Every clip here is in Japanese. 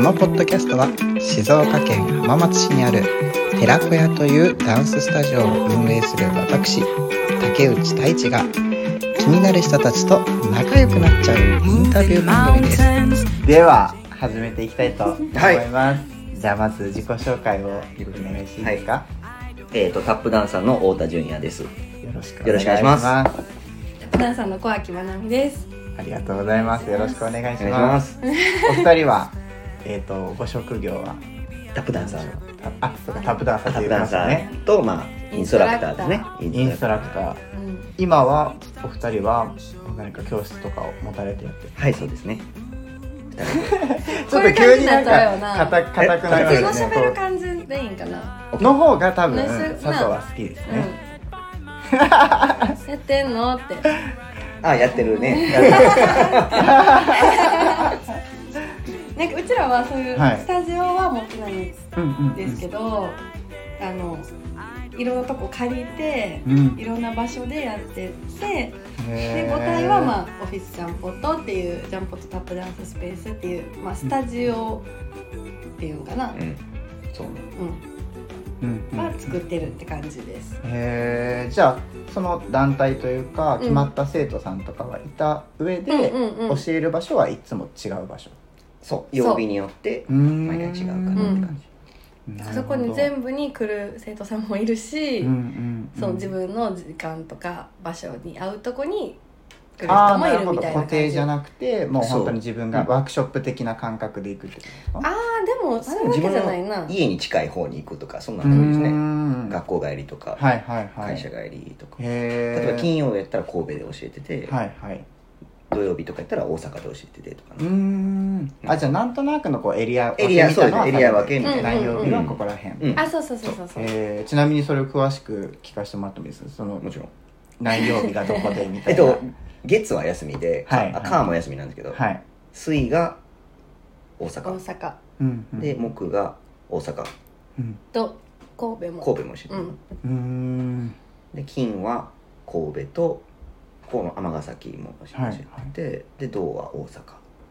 このポッドキャストは静岡県浜松市にある寺子屋というダンススタジオを運営する私竹内太一が気になる人たちと仲良くなっちゃうインタビュー番組です。では始めていきたいと思います、じゃあまず自己紹介をお願いしていいですか、えー、とタップダンサーの太田純也です。よろしくよろしくお願いします。すダンサーの小秋まなみです。ありがとうございます。よろしくお願いしお願いします。お二人はえっ、とご職業はタップダンサー。タあそうかタップダンサータと言いップダンサますねーと、まあ、インストラクターですね。インストラクターうん、今はお二人は何か教室とかを持たれてやってるはい、そうですね。ちょっと急になんかったよな硬硬くなりますね喋る感じでいいんかな。の方が多分ね佐藤は好きですうん。ね、やってんのって。あ、やってるね。なんかうちらはそういうはいスタジオは持ってないんうんうんうんですけど、あのいろんなとこ借りて、うんいろんな場所でやってて、へーで5体はまあオフィスジャンポットっていうジャンポットタップダンススペースっていうまあスタジオっていうのかな。うん。そうね。うん。うんうんは作ってるって感じです。へーじゃあその団体というかん決まった生徒さんとかはいた上でうんうんうん教える場所はいつも違う場所？そう。曜日によって、毎回違うかなって感じ。そこに全部部に来る生徒さんもいるし、うんうんうん。そう自分の時間とか場所に会うとこに来る人もいるみたいな感じ。固定じゃなくてもう本当に自分がワークショップ的な感覚で行くってことですか？ああでもそういうわけじゃないな。家に近い方に行くとか、そんなうの多いですーね。ん学校帰りとか、はいはいはい。会社帰りとか。例えば金曜やったら神戸で教えてて、はいはい土曜日とかやったら大阪で教えててとかう。ん。あじゃあなんとなくのこうエリアエリア分けみたいなのはそうですエリア分けみたいな。何曜日はここら辺。うんあそうそうそうそう。そう。えーちなみにそれを詳しく聞かせてもらってもいいですか？そのもちろん。何曜日がどこでみたいな。えっと、月は休みで、はい。あ火も休みなんですけど、はい。水が大大阪、阪うんうん。で木が大阪。うん。と神戸も。神戸も一緒に、うん。うーん。で金は神戸とこの尼崎も教えて、で銅は大阪。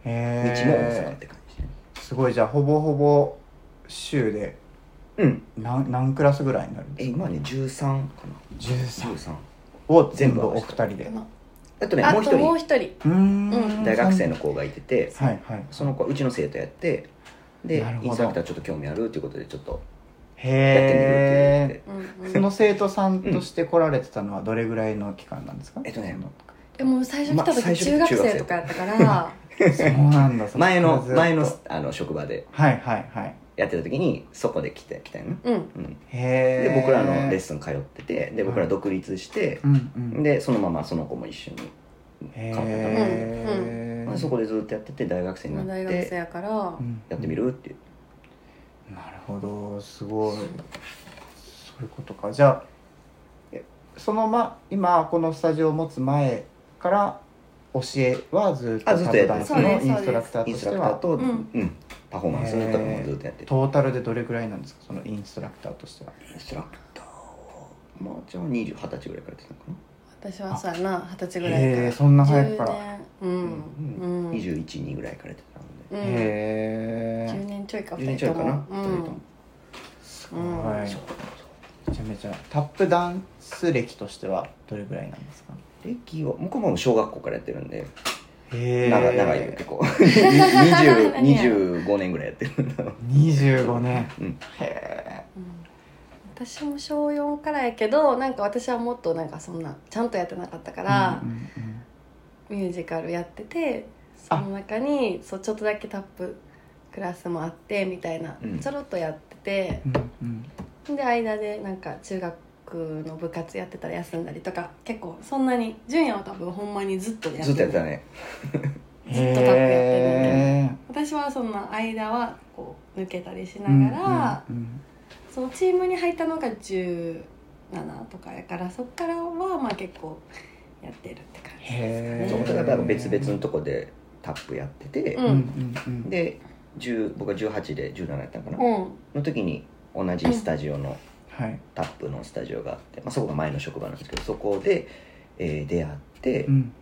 へ日も大阪っえて感じ。ねすごい。じゃあほぼほぼ週でうん。何何クラスぐらいになるんですか？え今ね13かな。13 13を全部全部お二人で。あとねもう一人。もう大学生の子がいててはいはい。その子はうちの生徒やってでインストラクターちょっと興味あるっていうことでちょっとへやってみるって言ってうんうんその生徒さんとして来られてたのはどれぐらいの期間なんですか？えっとねでも最初来た時中学生とかやったから。そうなんだ前の前のあの職場で。はいはいはい。やってた時にそこで来て来たよね、うん。うん、へえで僕らのレッスン通っててで僕ら独立してでそのままその子も一緒にへ変わえでそこでずっとやってて大学生に今なっ大学生てやから。うんやってみるってなるほどすごい。そういうことか。じゃあえそのま今このスタジオを持つ前から教えはずっとあずっとやのインストラクターとしては。と、ううん。んパフォーマンスとかもずっとやって。るトータルでどれぐらいなんですかそのインストラクターとしては。インストラクターをまあじゃあ20 20歳ぐらいからやってたのかな。私はそうやな二十歳ぐらいから。そんな早くから。へ10年。うん。うん。212ぐらいからやってたのでうん。え10年ちょいか10年ちょいかな、二二人とも。すごい。うんめちゃめちゃタップダンス歴としてはどれぐらいなんですか？歴は僕も小学校からやってるんで。へえ長長いよ結構。20 25年ぐらいやってるんだ。ろう25年。うん。へえうん。私も小4からやけどなんか私はもっとなんかそんなちゃんとやってなかったから、うんうん。ミュージカルやっててその中にそうちょっとだけタップクラスもあってみたいな、うん。ちょろっとやっててうんうん。で間でなんか中学の部活やってたら休んだりとか結構そんなに純也は多分ほんまにずっとやってずっとやってたね。ずっとタップやってるんだけへど私はそんな間はこう抜けたりしーながら、うんうんそのチームに入ったのが17とかやからそっからはまあ結構やってるって感じへえそうお互い多分別々のとこでタップやってて、うん。で10僕は18で17やったのかな、うん。の時に同じスタジオのはい。タップのスタジオがあって、まあ、そこが前の職場なんですけどそこで、えー出会って、うん。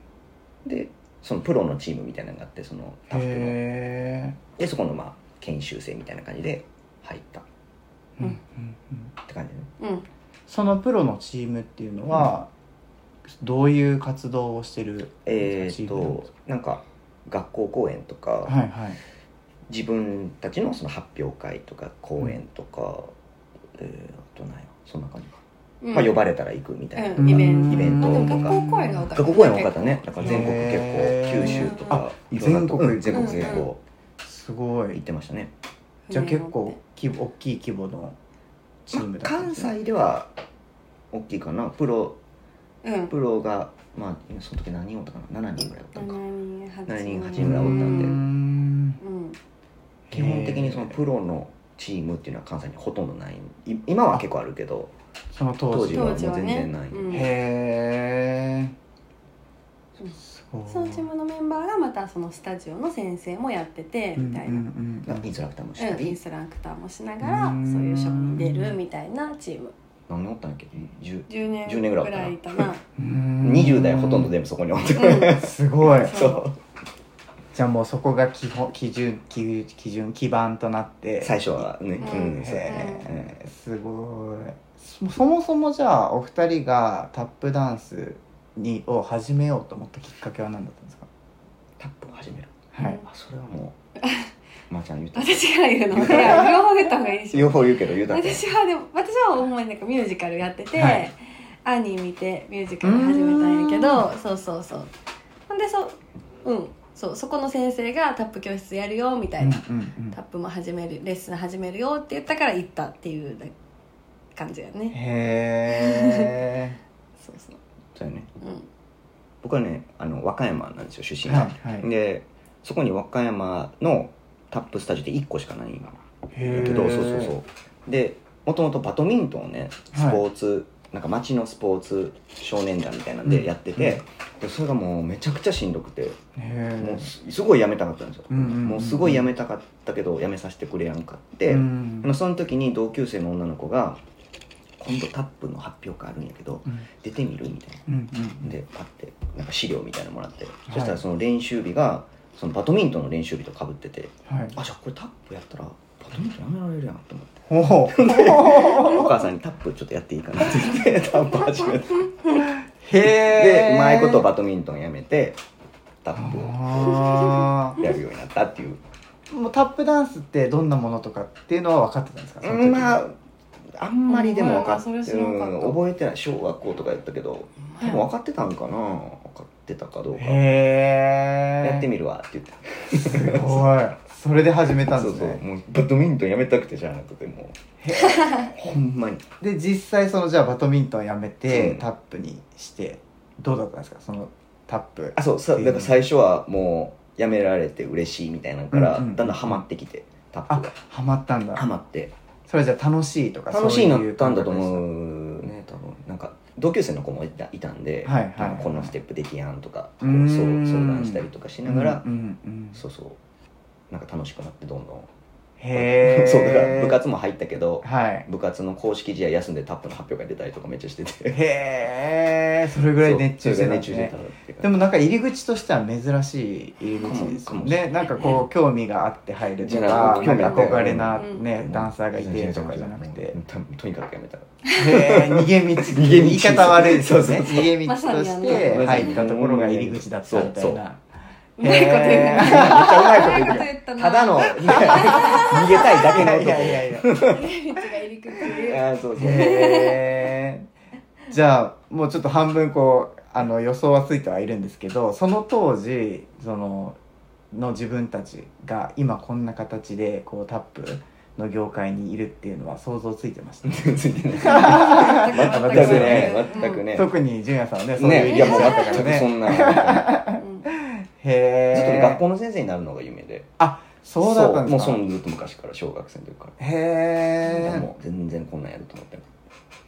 でそのプロのチームみたいなのがあってそのタップの。へでそこのまあ研修生みたいな感じで入った。っうん。うん。うんて感じね。うん。そのプロのチームっていうのは、どういう活動をしてるえー、っチームなんで。とすなんか学校公演とか、かはいはい。自分たちのその発表会とか講演とか、えー、あと何やそんな感じか、うん。まあ呼ばれたら行くみたいな、うん。イベント。とか。学校公演が多かった学校公演多かったね。だから全国結構九州とかあいろんなとこ全国うん全国うん結構すごい。行ってましたね、じゃあ結構規模大きい規模のチームだったん関ですね西では大きいかな。プロうん。プロがまあその時何人おったかな？7人ぐらいおったのか。7人8 7人。8人人ぐらいおったんで。うーん。うん。基本的にそのプロのチームっていうのは関西にほとんどない。い今は結構あるけどその当時当時はもう当時はね。全然ない、うん。へえそのチームのメンバーがまたそのスタジオの先生もやっててみたいな、うんうんうん。インストラクターもしうん、イたりンストラクターもしながらうんそういうショーに出るみたいなチーム何年おったんだっけ？10 10年10年ぐらいおったな。らいいたな。うん。20代ほとんど全部そこにおってうん。すごい。そう。じゃあもうそこが基本基準基基準基盤となって。最初はねううんん、そうすごい。そそもそもじゃあお二人がタップダンスにを始めようと思ったきっかけは何だったんですか？タップを始める。はい。あそれはもうまー、ちゃん言うた。私が言うの？いや両方言った方がいいでしょ。両方言うけど言う私はでも私はほんまになんかミュージカルやってて、はい。兄見てミュージカル始めたんやけどそうそうそう。ほんでそううん。そうそこの先生がタップ教室やるよみたいな、タップも始めるレッスン始めるよって言ったから行ったっていう感じやね。へ そうそう。そうやね。うん。僕はねあの和歌山なんですよ出え身が、はいはい。でそこに和歌山のタップスタジオで1個しかないんだへけどそうそうそう。でもともとバドミントンをねスポーツ、なんか町のスポーツ少年団みたいなんでやってて、でそれがもうめちゃくちゃしんどくてもうすすごいやめたかったんですよ、うんうんうんもうすごいやめたかったけどやめさせてくれやんかって、うん。でもその時に同級生の女の子が「今度タップの発表会あるんやけどうん。出てみる?」みたいな。うんうんでパッてなんか資料みたいなのもらって、そしたらその練習日がそのバドミントンの練習日とかぶっててはい。あじゃあこれタップやったらバドミントンやめられるやんと思って。お母さんにタップちょっとやっていいかなって言って タップ始めてへえでうまいことバドミントンやめてタップをあやるようになったっていう。ーもうタップダンスってどんなものとかっていうのは分かってたんですか？その時に。まああんまりでも分かって、うん覚えてない。小学校とかやったけどうん。でも分かってたんかな分かってたかどうかへえやってみるわって言って。すごい。それで始めたんですね。そうそうもうバドミントンやめたくてじゃなくても。うほんまに。で実際そのじゃあバドミントンやめて、うん。タップにしてどうだったんですか？そのタップあそうさだから最初はもうやめられて嬉しいみたいなのから、うんうんだんだんハマってきてタッあプが。ハマったんだ。ハマって。それじゃあ楽しいとか楽しいなったんだとう。思うね多分。なんか同級生の子もいたいたんで、はいはいはい。このステップできやんとかこう相談したりとかしながら、うんうんうん。そうそう。なんか楽しくなってどんどんへえ そうだから部活も入ったけどはい。部活の公式試合休んでタップの発表会出たりとかめっちゃしてて。へえそれぐらい熱中してた熱中してたでもなんか入り口としては珍しい入り口ですもかもしれねなんかこう興味があって入るとかなないんか憧れなうんねダンサーがいてとかじゃなくて。ととにかくやめたへえ逃げ道逃げ道言い方悪いですよね逃げ道として入ったところが入り口だったみたいなうまいこと言めっちゃうまいこと言ったなただの逃げたいだけの男いやいやいや逃げ道が入り口あーそうそうへーじゃあもうちょっと半分こうあの予想はついてはいるんですけどその当時そのの自分たちが今こんな形でこうタップの業界にいるっていうのは想像ついてました？ついてない全全くね。全くね。特に純也さんはね。そういうねいやもうだったから全くそねん。なへずっとねえ学校の先生になるのが夢で。あそうだったんですか？そうもうそのずっと昔から小学生の時からへえもう全然こんなんやると思って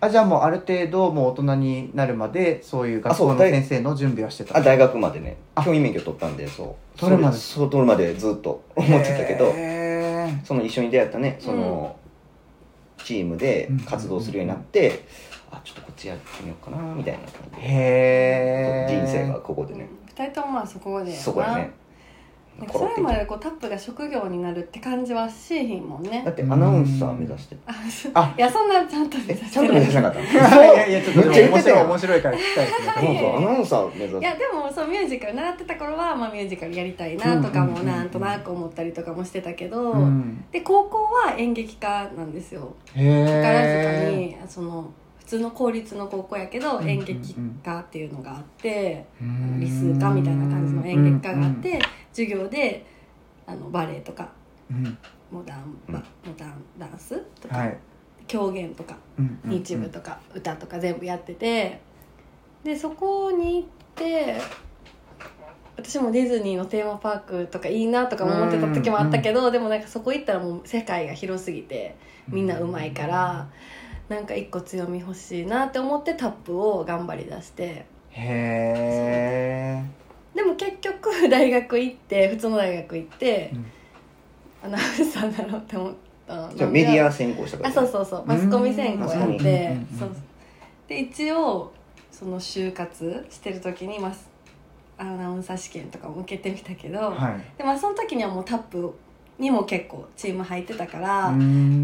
あじゃあもうある程度もう大人になるまでそういう学校の先生の準備はしてたあ大学までね。あ。教員免許取ったんでそう。取るまで。そう取るまでずっと思ってたけどその一緒に出会ったねその、チームで活動するようになって、あちょっとこっちやってみようかなみたいな感じで。へえ人生がここでね、二人ともまあそこでそこやね。それまでこうタップが職業になるって感じはしーひんもんね。だってアナウンサー目指して。ああ。いやそんなちゃんと目指ちゃんと目指してなかった いやいやちょっとめっちゃ言って面白い面白いから聞きたいですねそうそうアナウンサー目指す。いやでもそうミュージカル習ってた頃は、まあ、ミュージカルやりたいなとかもうんうんうんうんなんとなく思ったりとかもしてたけど、うん。で高校は演劇科なんですよ。へ宝塚えにその普通の公立の高校やけど演劇科っていうのがあって、うん。理数科みたいな感じの演劇科があって、授業であのバレエとかうん。モダンうん。バモダンダンスとか、はい。狂言とか日舞とか歌とか全部やっててでそこに行って私もディズニーのテーマパークとかいいなとかも思ってた時もあったけど、でもなんかそこ行ったらもう世界が広すぎてみんなうまいから、なんか一個強み欲しいなって思ってタップを頑張りだして。へえでも結局大学行って普通の大学行って、うん。アナウンサーだろうって思ったじゃあメディア専攻したから。あそうそうそう。マスコミ専攻やうんってそう。で一応その就活してる時に、まあ、アナウンサー試験とかも受けてみたけど、はい。でまあその時にはもうタップにも結構チーム入ってたから、も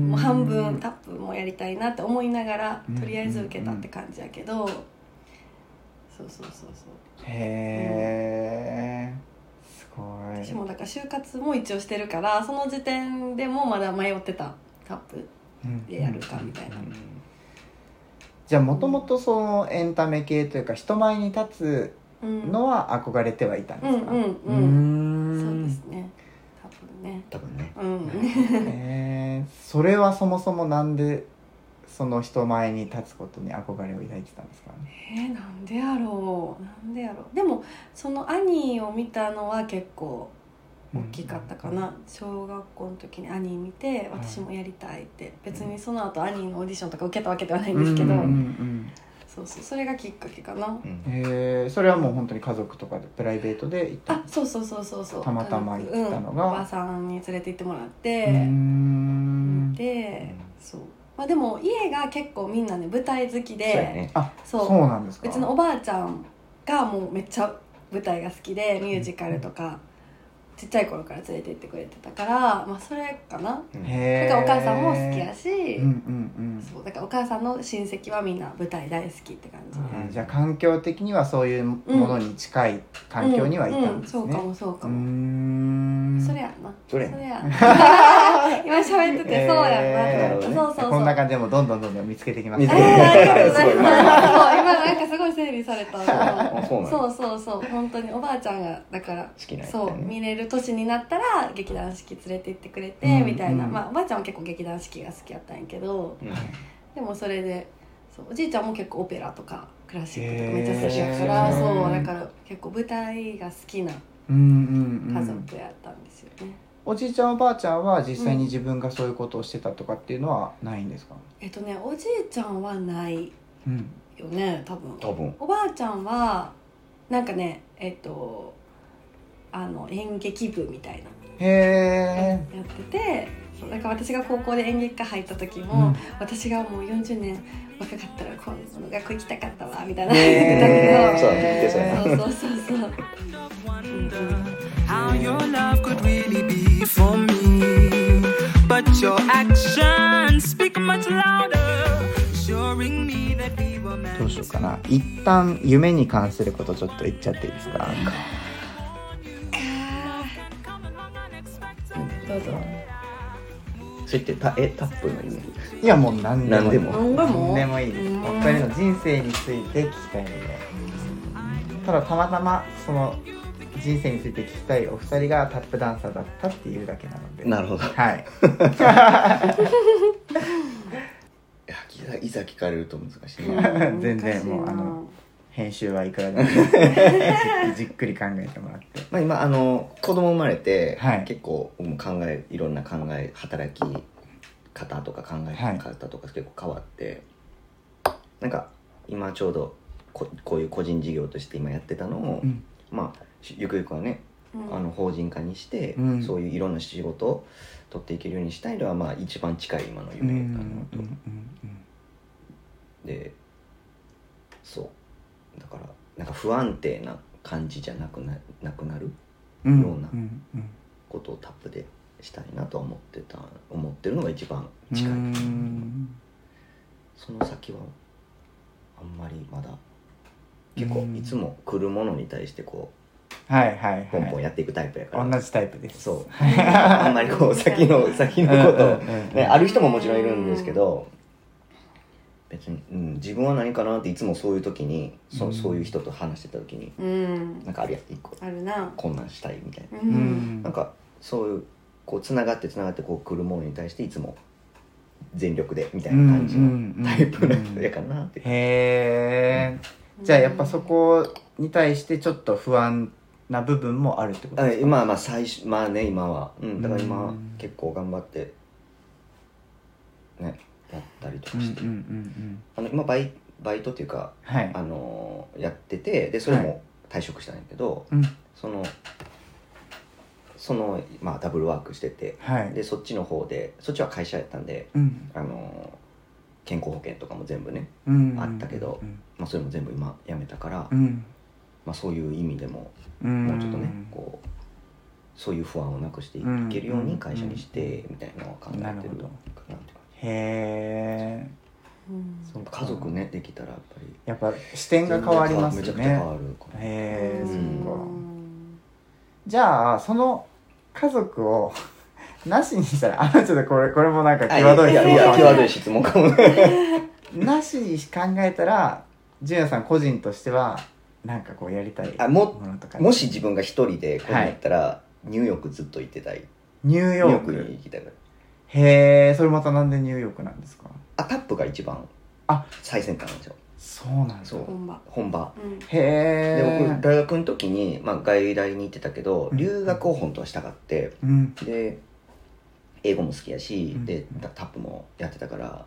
もう半分タップもやりたいなって思いながらうん。とりあえず受けたって感じやけど、そうそうそうそう。へえすごい。私もだから就活も一応してるからその時点でもまだ迷ってたタップでやるかみたいな、じゃあもともとそのエンタメ系というか人前に立つうん、のは憧れてはいたんですか？うんうん。うん。そうですねね。多分ね。うん。へーそれはそもそもなんでその人前に立つことに憧れを抱いてたんですかえー、なんでやろう。なんでやろう。でもその兄を見たのは結構大きかったかな、小学校の時に兄見て私もやりたいって、別にその後兄のオーディションとか受けたわけではないんですけど、うんうんうんそうそうそれがきっかけかな、うん。へえそれはもう本当に家族とかでプライベートで行った？あそうそうそうそうそう。たまたま行ったのが？うんおばあさんに連れて行ってもらって、うーん。でそう。まあでも家が結構みんなね舞台好きで。そうやね。あそう。そうなんですか？うちのおばあちゃんがもうめっちゃ舞台が好きでミュージカルとかちっちゃい頃から連れて行ってくれてたからまあそれかな。だからお母さんも好きやし、うんうんそうだからお母さんの親戚はみんな舞台大好きって感じうん。あじゃあ環境的にはそういうものに近い環境にはいたんですね、うんうんそうかもそうかも、ん。それやんな。それ？それやん 今喋っててそうやんな、えーそうそう。そうこんな感じでもどんどんどんどん見つけてきます。見つあけてーありがとうございすごいますそう今なんかすごい整理された。あそうそうそうそう。本当におばあちゃんがだから好きなんやそうね見れる年になったら劇団四季連れて行ってくれて、うんみたいな、うん。まあおばあちゃんは結構劇団四季が好きやったんやけどうん。でもそれでそうおじいちゃんも結構オペラとかクラシックとかめっちゃ好きやから、へーそうだから結構舞台が好きなうんうんうん。家族やったんですよね、おじいちゃんおばあちゃんは実際に自分がそういうことをしてたとかっていうのはないんですか、えっとねおじいちゃんはないうん、よね多分。多分。おばあちゃんはなんかねえっとあの演劇部みたいな。へえやっててそうだから私が高校で演劇科入った時も、うん。私がもう40年若かったらこの学校行きたかったわみたいな。言ってたけど。そうそうそう。そう、うんう your love could really be for me. But your actions speak much louder, assuring me that we were meant どうしようかな。一旦夢に関することちょっと言っちゃっていいですかどうぞ。それってたえタップの夢いやもう何でもいい。何でも。何でも何でもいいです。うん。お二人の人生について聞きたいのでただたまたまその人生について聞きたいお二人がタップダンサーだったっていうだけなので。なるほど。いはい。やいざいざ聞かれると難しい 全然もうあの編集はいくらでも。じ じっくり考えてもらって。まあ今あの子供生まれて、はい。結構考えいろんな考え働き方とか考え方とか結構変わって、なんか今ちょうどここういう個人事業として今やってたのを、うん。まあしゆくゆくはねうん。あの法人化にして、うん。そういういろんな仕事を取っていけるようにしたいのはまあ一番近い今のうん夢うんなのと、うん。でそうだからなんか不安定な感じじゃなくななくなる？うん。ようなことをタップでしたいなとは思ってた思ってるのが一番近い、うん。その先はあんまりまだ結構うん。いつも来るものに対してこはいはいうポンポンはいやっていくタイプやから、同じタイプです。そう。あんまりこう先の 先のことある人ももちろんいるんですけど別に、うん、自分は何かなっていつもそういう時にそ,、ううん。そういう人と話してた時にうん。なんかあるやん一個。あるな。こんなんしたいみたいな。ううん。んなんかそういうこうつながってつながってこう来るものに対していつも全力でみたいな感じのタイプの人やかな。ってへえじゃあやっぱそこに対してちょっと不安な部分もあるってことあですか？まあまあ最初まあね今は、うん、だから今うん。結構頑張ってねやったりとかして、んあの今バイバイトっていうかはい。あのーやっててでそれはも退職したんやけど、うん。そのそのまあダブルワークしててはい。でそっちの方でそっちは会社やったんで、うん。あのー健康保険とかも全部ね、うん。あったけどうん。まあ、それも全部今やめたから、うん。まあ、そういう意味でもうん。もうちょっとねこうそういう不安をなくしていけるように会社にしてみたいなのを考えてるかなってへえうんそうか家族ねできたらやっぱり。やっぱ視点が変わりますめちゃくちゃ変わるへえうそっかん。じゃあその家族を なしにしたらあちょっとこれこれもなんか際どいいやいや質問かも際どい質問かもね。なしに考えたら純也さん個人としてはなんかこうやりたいあもものとか。もし自分が一人でこれやったら、ニューヨークずっと行ってたい。ニューヨーク。ヨークに行きたいからへえそれまたなんでニューヨークなんですか？あタップが一番あ最先端なんですよそうなんです本場。本場。うん。へえで僕大学の時に、まあ、外大に行ってたけどうん。留学を本当はしたかってうん。で英語も好きやし、うん。でタタップもやってたから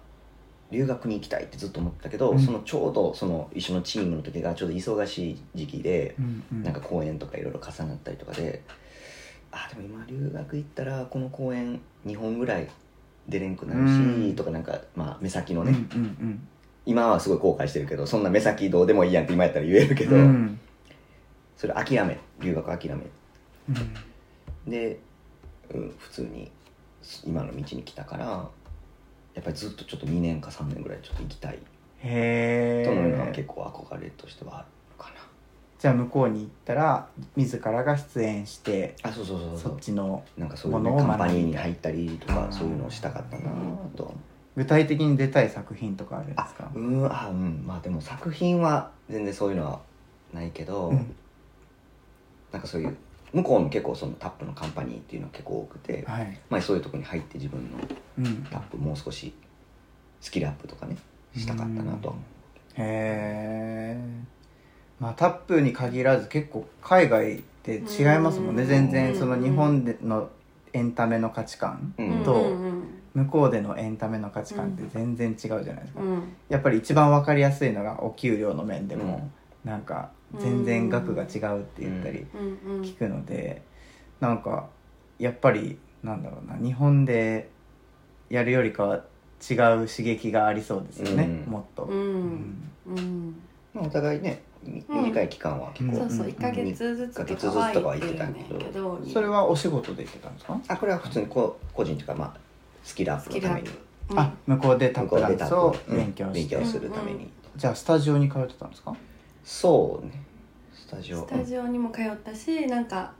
留学に行きたいってずっと思ってたけど、うん。そのちょうどその一緒のチームの時がちょうど忙しい時期で、うんうん。なんか公演とかいろいろ重なったりとかであでも今留学行ったらこの公演2本ぐらい出れんくなるし、うん。とかなんか、まあ、目先のうんうね、ん。今はすごい後悔してるけどそんな目先どうでもいいやんって今やったら言えるけど、うん。うんそれ諦め留学諦め。うん。で、うん、普通に今の道に来たからやっぱりずっとちょっと2年か3年ぐらいちょっと行きたい。へというのはえ結構憧れとしてはある。かじゃあ向こうに行ったら自らが出演してなあそうそうそうそっちのなんかそういう、ね、カンパニーに入ったりとかそういうのをしたかったなと。具体的に出たい作品とかあるんですか？うんあうん。まあでも作品は全然そういうのはないけど、うん。なんかそういう向こうも結構そのタップのカンパニーっていうのが結構多くて、はい。まあ、そういうとこに入って自分のうん。タップもう少しスキルアップとかねしたかったなとは思う。へえまあタップに限らず結構海外って違いますもんねうん。全然。その日本でのエンタメの価値観うん。と向こうでのエンタメの価値観って全然違うじゃないですか。うん。やっぱり一番わかりやすいのがお給料の面でもなんか全然額が違うって言ったり聞くのでなんかやっぱりなんだろうな日本でやるよりかは違う刺激がありそうですよね、うん。もっと、うん。お互いね短い期間は結構、うん。そうそう1ヶ月ずつとかは行ってるんだけど。それはお仕事で行ってたんですか、あこれは普通にこ個人というかまあスキルアップのために。うんあ向こうでタッ向こうでタップダンスをプ勉強して、勉強するために、うん。じゃあスタジオに通ってたんですか？そうねスタジオ。スタジオにも通ったしなんか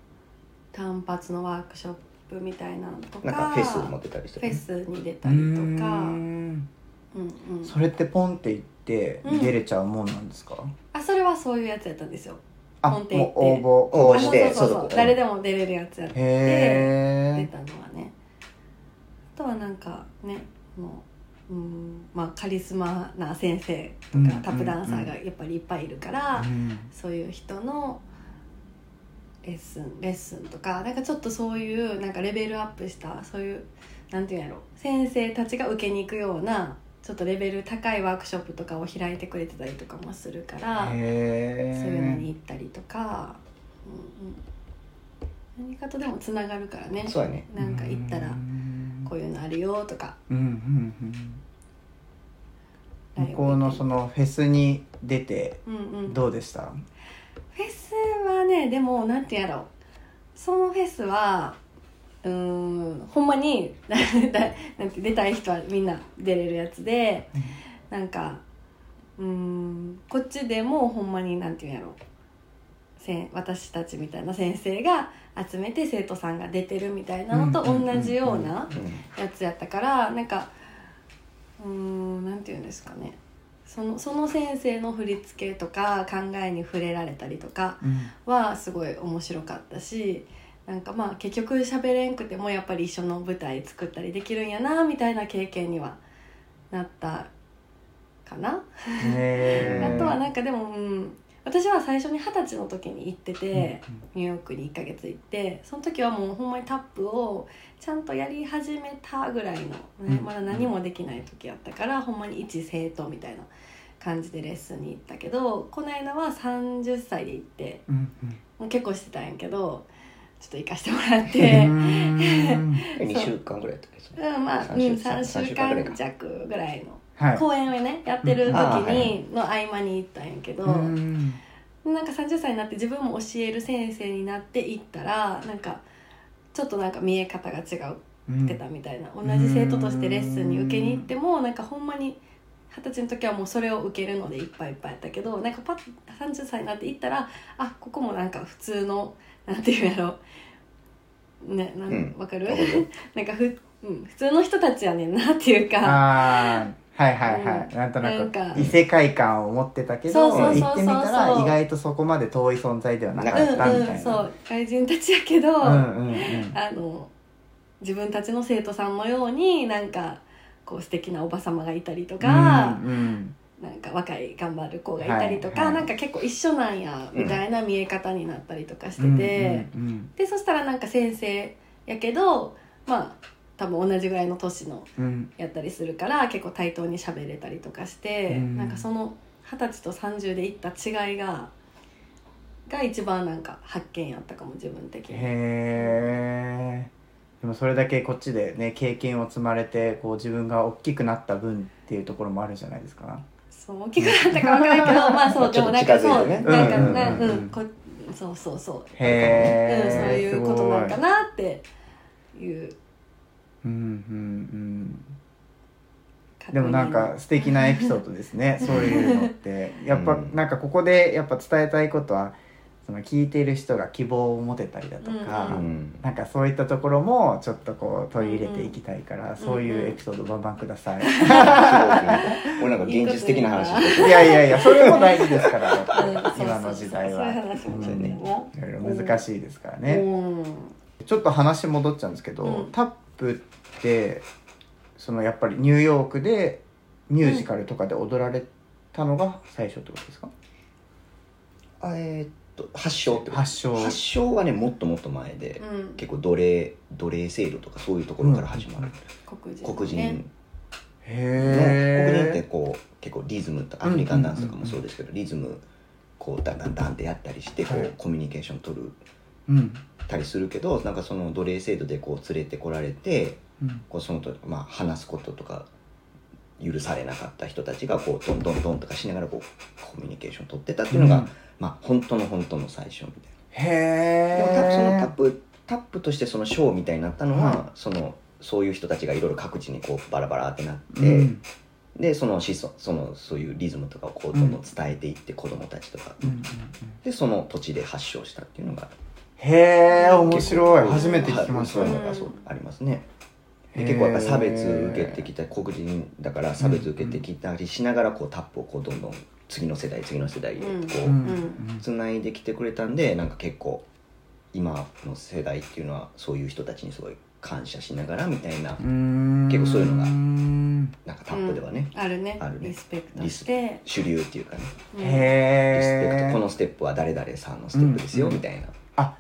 単発のワークショップみたいなのとかなんかフェスも出たりしてフェスに出たりとか。うーん。うんうん。それってポンって行ってうん。出れちゃうもんなんですか、あそれはそういうやつやったんですよ。あもう応募応募あしてそうそうそう。誰でも出れるやつやって出たのはね。あとはなんかねもううんまあカリスマな先生とうん。かタップダンサーがやっぱりいっぱいいるから、うん。そういう人のレッスンレッスンとかなんかちょっとそういうなんかレベルアップしたそういうなんていうんやろ先生たちが受けに行くようなちょっとレベル高いワークショップとかを開いてくれてたりとかもするから、そういうのへに行ったりとか、うんうん、何かとでもつながるからね。そうやね。えなんか行ったらうん。こういうのあるよとか。うんうんうん。向こうのそのフェスに出てうんうん。どうでした、フェスはねでもなんてやろう。そのフェスはうーんほんまにだ なんて出たい人はみんな出れるやつで、なんかうーんこっちでもほんまになんていうんやろ。せん私たちみたいな先生が集めて生徒さんが出てるみたいなのと同じようなやつやったからなんかうーんなんていうんですかね。そのその先生の振り付けとか考えに触れられたりとかうん。はすごい面白かったしなんかまあ結局喋れんくてもやっぱり一緒の舞台作ったりできるんやなみたいな経験にはなったかな。あとはなんかでも、うん、私は最初に二十歳の時に行ってて、ニューヨークに1ヶ月行ってその時はもうほんまにタップをちゃんとやり始めたぐらいの、ねうん。まだ何もできない時やったからほんまに一生徒みたいな感じでレッスンに行ったけどこの間は30歳で行ってうん。もう結構してたんやけどちょっと行かしてもらっうて。んうん。2週間ぐらいうんまあ、うん、3週3週三週間弱ぐらいの。はい。公演をねやってる時にの合間に行ったんやけど、うん。なんか30歳になって自分も教える先生になっていったらなんかちょっとなんか見え方が違ってたみたいな、同じ生徒としてレッスンに受けに行ってもなんかほんまに二十歳の時はもうそれを受けるのでいっぱいいっぱいやったけどなんかパッ30歳になって行ったらあここもなんか普通のなんていうんやろねなんうん。わかる？なんかふ、うん、普通の人たちやねんなっていうか。はいはいはい、うん。なんとなく。なんか。異世界観を持ってたけどそうそうそう行ってみたら意外とそこまで遠い存在ではなかうんったみたいな、うんそう外人たちやけど、うんうんうん。あの自分たちの生徒さんのようになんかこう素敵なおば様がいたりとか、うんうんなんか若い頑張る子がいたりとか、はいはいなんか結構一緒なんやみたいな見え方になったりとかしてて、うんうんでそしたらなんか先生やけどまあ多分同じぐらいの年のうんうんやったりするから結構対等に喋れたりとかして、うん。なんかその二十歳と30でいった違いがが一番なんか発見やったかも自分的に。へえでもそれだけこっちでね経験を積まれてこう自分が大きくなった分っていうところもあるんじゃないですかそう大きくなったかわからんけどまあそうでもなんかそうなんかうんなうんこそうそうそう。へー。うん、そういうことなんかなっていううんうんうん。でもなんか素敵なエピソードですねそういうのって。やっぱうん。なんかここでやっぱ伝えたいことはその聞いている人が希望を持てたりだとか、ううんなんかそういったところもちょっとこう取り入れていきたいから、んそういうエピソードバンバンください、すごい俺なんか現実的な話いやいやいやそれも大事ですから今の時代は。いろいろ難しいですからね、うん。ちょっと話戻っちゃうんですけど、うん。タップってそのやっぱりニューヨークでミュージカルとかで踊られたのが最初ってことですか、あえーっと発祥ってこと？発祥。発祥はねもっともっと前で、うん。結構奴隷奴隷制度とかそういうところから始まる、黒人黒人。ねのへ黒人ってえこう結構リズムとアフリカンダンスとかもそうですけど、リズムこうダンダンダンってやったりしてこう、はいコミュニケーション取る。うん。たりするけどなんかその奴隷制度でこう連れてこられてうん。こうそのと、まあ、話すこととか許されなかった人たちがこうどんどんどんとかしながらこうコミュニケーション取ってたっていうのが、うん。まあ本当の本当の最初みたいへな。でもタップそのタッえプタップとしてそのショーみたいになったのは、はそのそういう人たちがいろいろ各地にこうバラバラってなって、うん。でその思想そのそういうリズムとかをこうどんどん伝えていって、子供たちとか、うんうんうん。でその土地で発祥したっていうのがへえ面白い。初めて聞きましたはい。そういうのがそうありますね。で結構やっぱり差別受けてきた黒人だから差別受けてきたりしながらこうタップをこうどんどん次の世代次の世代へこうん。ううん。つないできてくれたんでなんか結構今の世代っていうのはそういう人たちにすごい感謝しながらみたいなうん。結構そういうのがんなんかタップではね、あるね。あるね。リスペクトして。主流っていうかね。うん。リスペへえクトこのステップは誰々さんのステップですようん。みたいな。あ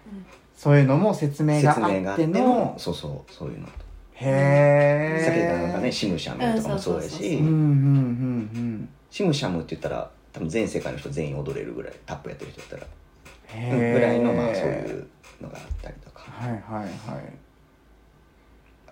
そういうのも説明があってのそうそうそういうのとへえさっき言ったなんかねシムシャムとかもそうやうんそうそうそうしう。んうんうんシムシャムって言ったら多分全世界の人全員踊れるぐらいタップやってる人だったら。ぐらいのまあそういうのがあったりとか。はいはいはい。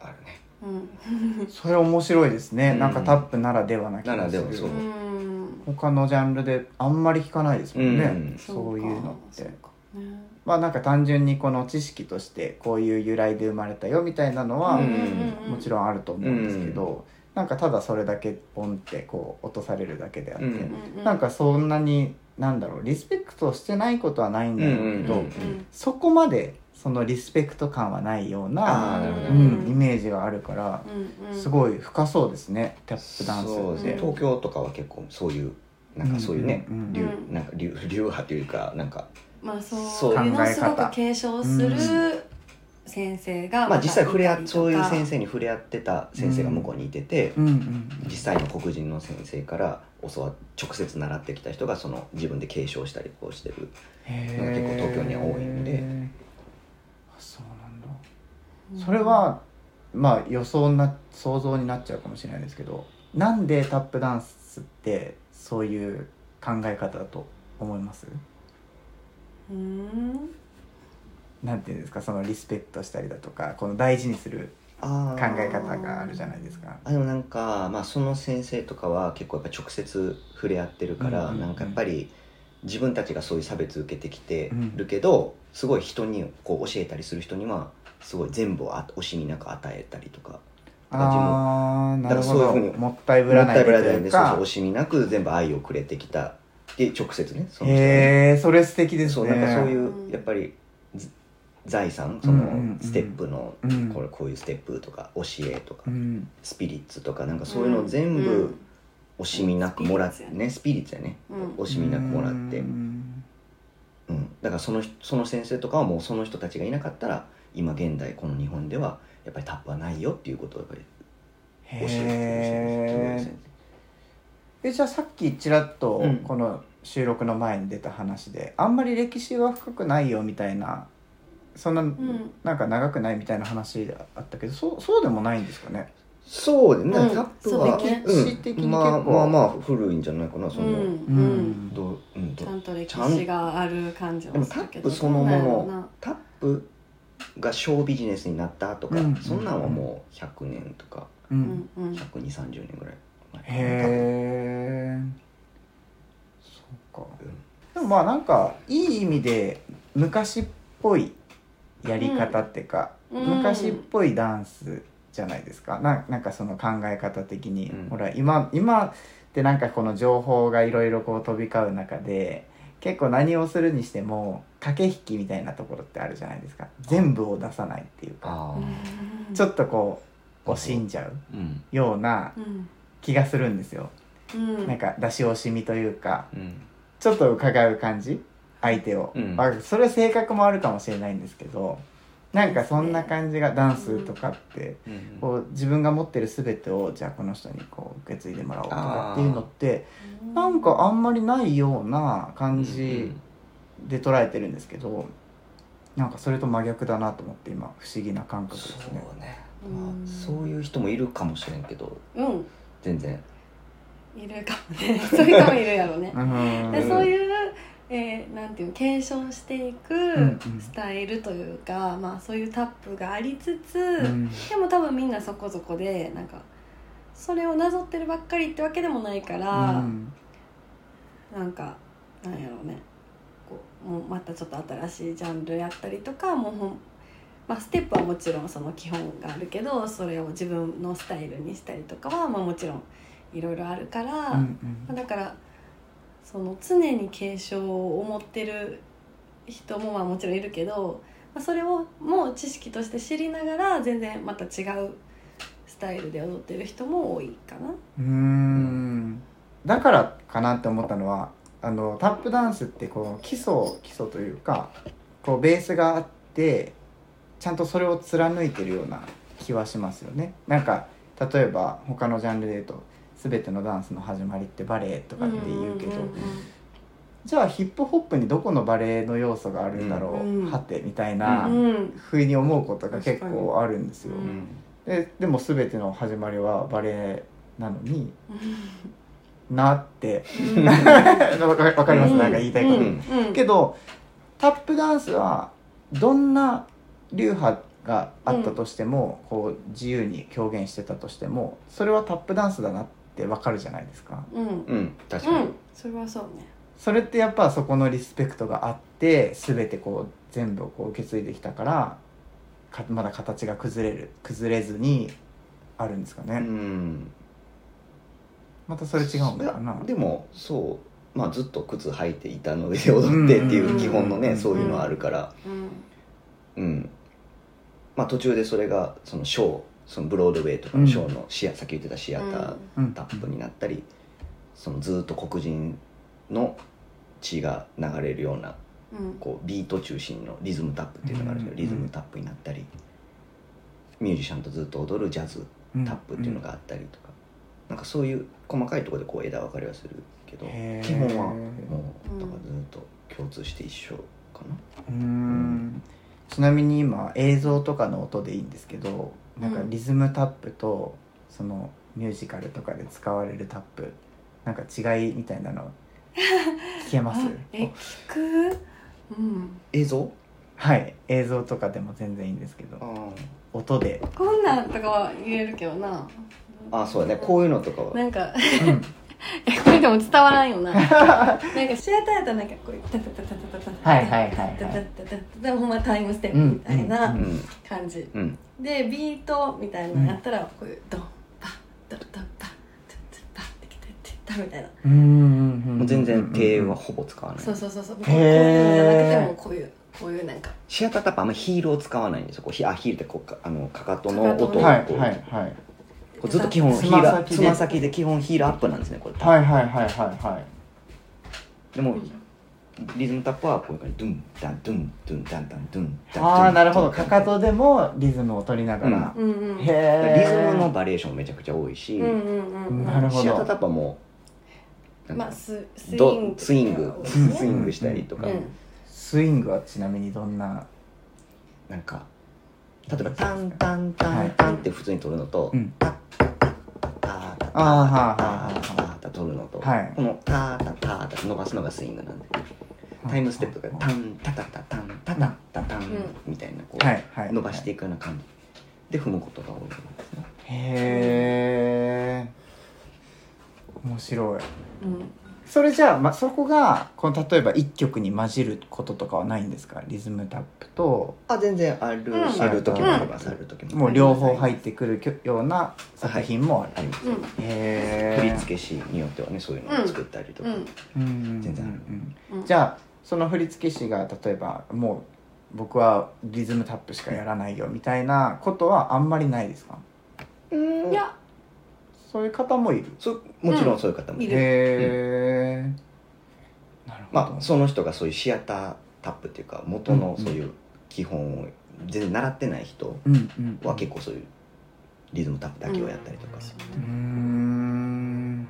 あるね。うんそれ面白いですね、うん。なんかタップならではな気がする。ならではそう。うん。他のジャンルであんまり聞かないですもんね、うん。そういうのって。そうかうんまあなんか単純にこの知識としてこういう由来で生まれたよみたいなのはうん。もちろんあると思うんですけど、なんかただそれだけポンってこう落とされるだけであって、うんうんなんかそんなになんだろうリスペクトしてないことはないんだろうけど、うんうんうんそこまでそのリスペクト感はないようあなうね、ん、イメージがあるから、うんうん。すごい深そうですねタップダンスそうですね。って。東京とかは結構そういうなんかそういうね、うんうんうん流うん。なんか流流派というかなんかまあそう。そう。いうのをすご考え方。く継承する先生がまあ実際触れ合そういう先生に触れ合ってた先生が向こうにいてて、うんうん実際の黒人の先生から教わ直接習ってきた人がその自分で継承したりこうしてるへなんか結構東京には多いんで。あそうなんだ。それはまあ予想な想像になっちゃうかもしれないですけどなんでタップダンスってそういう考え方だと思います？うんなんていうんですかそのリスペクトしたりだとかこの大事にする考考え方があるじゃないですか。あでもなんか、まあ、その先生とかは結構やっぱ直接触れ合ってるから、うんうんうん。なんかやっぱり自分たちがそういう差別受けてきてうん。るけど、すごい人にこう教えたりする人にはすごい全部をあ惜しみなく与えたりとかああなるほど。そういうふうにもったいぶらないでともったいうかでそうそう惜しみなく全部愛をくれてきたで直接ねその人に。へえそれ素敵ですね。そうなんかそういううん。やっぱりず財産そのうんうんうん。ステップの、うん。これこういうステップとか教えとか、うん。スピリッツとかなんかそういうのを全部惜しみなくもらってうんね。スピリッツやね。うん。惜しみなくもらって、ううん。んだからその人その先生とかはもうその人たちがいなかったら今現代この日本ではやっぱりタップはないよっていうことをやっぱり教えてくれるへ先ええじゃあさっきちらっとうん。この収録の前に出た話で、あんまり歴史は深くないよみたいなそんな、ん。なんか長くないみたいな話あったけどそうそうでもないんですかね？そうね、うん。タップは、そうね。うん。歴史的に結構。まあまあまあ古いんじゃないかなその、うん。うん。どううんどう？ちゃんと歴史がある感じでもタッはするけどプそのもどうなんやろうのなタップがショービジネスになったとか、うん。そんなんはもう100年とかううん。んうん。1 2 3 0年ぐらい前かなへえそうか。うんでもまあなんかいい意味で昔っぽいやり方っていうか、うん。昔っぽいダンスじゃないですか。ななんかその考え方的に、うん。ほら今今ってなんかこの情報がいろいろこう飛び交う中で結構何をするにしても駆け引きみたいなところってあるじゃないですか。全部を出さないっていうか。ちょっとこう惜しんじゃうあうん。ようなうん気がするんですよ、うん。なんか出し惜しみというかうん。ちょっと伺う感じ？相手を、うん。まあ、それ性格もあるかもしれないんですけどなんかそんな感じがダンスとかって、うん。こう自分が持ってる全てをじゃあこの人にこう受け継いでもらおうとかっていうのってなんかあんまりないような感じで捉えてるんですけどなんかそれと真逆だなと思って今不思議な感覚ですね。そうね、うん。まあ、そういう人もいるかもしれんけど。うん全然。いるかもね。そういう人もいるやろね。うん。でそういう、えーなんていうの継承していくんうん。スタイルというか、まあ、そういうタップがありつつ、うん。でも多分みんなそこそこでなんかそれをなぞってるばっかりってわけでもないから、うん。なんかなんやろうね。こうもうまたちょっと新しいジャンルやったりとかもうほん、まあ、ステップはもちろんその基本があるけどそれを自分のスタイルにしたりとかは、まあ、もちろんいろいろあるから。うんまあだからその常に継承を持ってる人もまあもちろんいるけど、まあ、それをもう知識として知りながら全然また違うスタイルで踊ってる人も多いかな。うーんだからかなって思ったのはあのタップダンスってこう基礎基礎というかこうベースがあってちゃんとそれを貫いてるような気はしますよね。なんか例えば他のジャンルで言うと全てのダンスの始まりってバレエとかって言うけど、んんんじゃあヒップホップにどこのバレエの要素があるんだろう、うんはてみたいなうんうん。ふうに思うことが結構あるんですよ、うん。ででも全ての始まりはバレエなのになって わかります、なんか言いたいこと、うんうん。けどタップダンスはどんな流派があったとしても、こう自由に表現してたとしてもそれはタップダンスだなってわかるじゃないですか。うん。うん確かに、うん。それはそうね。それってやっぱそこのリスペクトがあっで全てこう全部をこう受け継いできたからかまだ形が崩れる崩れずにあるんですかね、うん。またそれ違うんだよな。でもそう。まあずっと靴履いていたので踊ってっていう基本のね、うん。そういうのあるから。うんうん。まあ途中でそれがそのショーそのブロードウェイとかのショーのシア、さっき言ってたシアターうん。タップになったり、そのずっと黒人の血が流れるようなうん。こうビート中心のリズムタップっていうのがあるんですけど、うん。リズムタップになったりミュージシャンとずっと踊るジャズタップっていうのがあったりとか、なんかそういう細かいところでこう枝分かれはするけど基本はもうだからずっと共通して一緒かな、うーんちなみに今映像とかの音でいいんですけどなんかうんリズムタップとそのミュージカルとかで使われるタップなんか違いみたいなの 聞けます？あえ聞く？うん。映像？はい。映像とかでも全然いいんですけど。音で、こんなんとかは言えるけどな。ああそうだね。こういうのとかは。なんかうんえ これでも伝わらんよな。なんかシアターやったらなんかこういうタタタタタタタはいはいはいはいタタタタタほんまタイムステップみたいなうんうん感じうんでビートみたいなのやったらこういうドンパドンドンパドンドンパってきてってたみたいなうんうんうんもう全然手はほぼ使わない、そうそうそうそうこういうのじゃなくてもこういうこういうなんかシアタータップあんまヒールを使わないんですよこうひあヒールってこうかあのかかとの音をこう、はいはいはいずっと基本ヒーつま先で。ルつま先で基本ヒールアップなんですねこれ、はいはいはいはいはい。でもリズムタップはこういう感じドゥンダンドゥンドゥンダンダンドゥンダンああなるほど。かかとでもリズムを取りながら、うんうんへえリズムのバリエーションめちゃくちゃ多いし、うんうんうんうん。なるほど。シアタータップはもうまあススイどングスイングスイングしたりとか、うん。スイングはちなみにどんな？なんか例えばタンタン。タンタンって普通に取るのと、うん。タッあーはッあはあはあタッタタ取るのと、はいこのタタタタ伸ばすのがスイングなんでタイムステップがタンタタタタンタタタタンみたいなこう、はいはい伸ばしていくような感じで踏むことが多いですねへえ面白いうんそれじゃあ、ま、そこがこの例えば一曲に混じることとかはないんですか？リズムタップとあ全然ある、うん。ある時もあります、ある時ももう両方入ってくるきょような作品もあります、うん。へえ振付師によってはねそういうのを作ったりとか、うん。うん。全然ある。うんじゃあその振付師が例えばもう僕はリズムタップしかやらないよみたいなことはあんまりないですか？いやそういう方もいる。そもちろんそういう方もいる、いる。へえ、なるほど、まあその人がそういうシアタータップっていうか元のそういう基本を全然習ってない人うんうんは結構そういうリズムタップだけをやったりとか、うーん。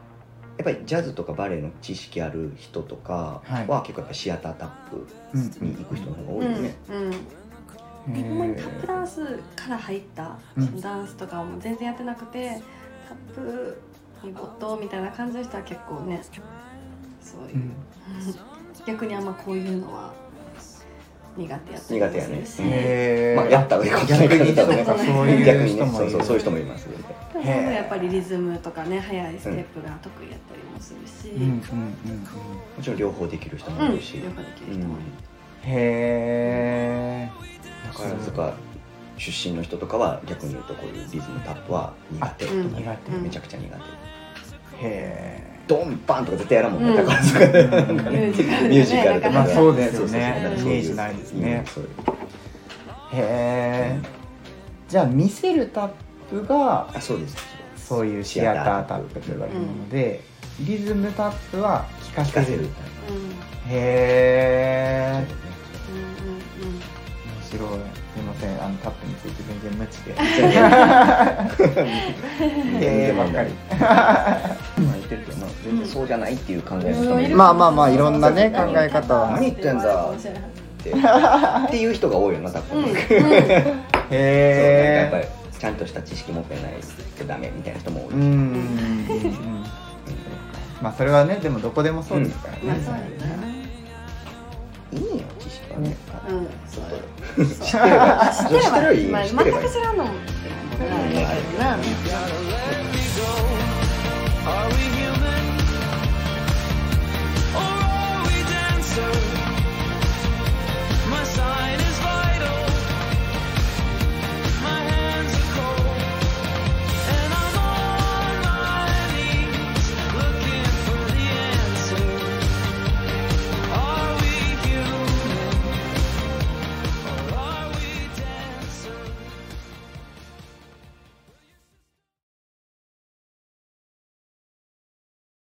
やっぱりジャズとかバレエの知識ある人とかは結構やっぱシアタータップうんに行く人の方が多うんいよね、うん。へほんまにター。ップダンスから入ったうん。ダンスとかも全然やってなくてタップに没頭みたいな感じの人は結構ねそういう、うん。逆にあんまこういうのは苦手やったり苦手やね。まあやった方がいいかもしれない。けど逆にねそういう逆にね。人もいるそうそうそういう人もいますよね。やっぱりリズムとかね速いステップが得意やったりもするし、うんうんうんうん。もちろん両方できる人うん、もいるし、両方できる人もいる、へえ宝塚出身の人とかは逆に言うとこういうリズムタップは苦手。とか、うん。苦手。うん。めちゃくちゃ苦手。へえ。ドンパンとか絶対やらんもんね、うん。宝塚でなんかミねミュージカルとか。まあそうですよね。イメージないですね。へえ。じゃあ見せるタップがあそうです。そういうシアタータップと言われるもので、リズムタップは聞かせる。せるへうんえうんうんうん。面白いませんあのタップについて全然無知で。へえばっかり今言ってるけどな全然そうじゃないっていう考えの人もまあまあまあいろんなね考え方は何言ってんだってっていう人が多いよな多分、うんうんそうなんかやっぱへりちゃんとした。知識持ってないとダメみた。いな人も多い、えうまあそれはねでもどこでもそうですからね、いいよ知識はね、うんちょっそうと知ってれば知ってれば知ってればいい。まあ知ってればいい。全く知らんのもうんいい。けどな Are we human? Or are we dancers?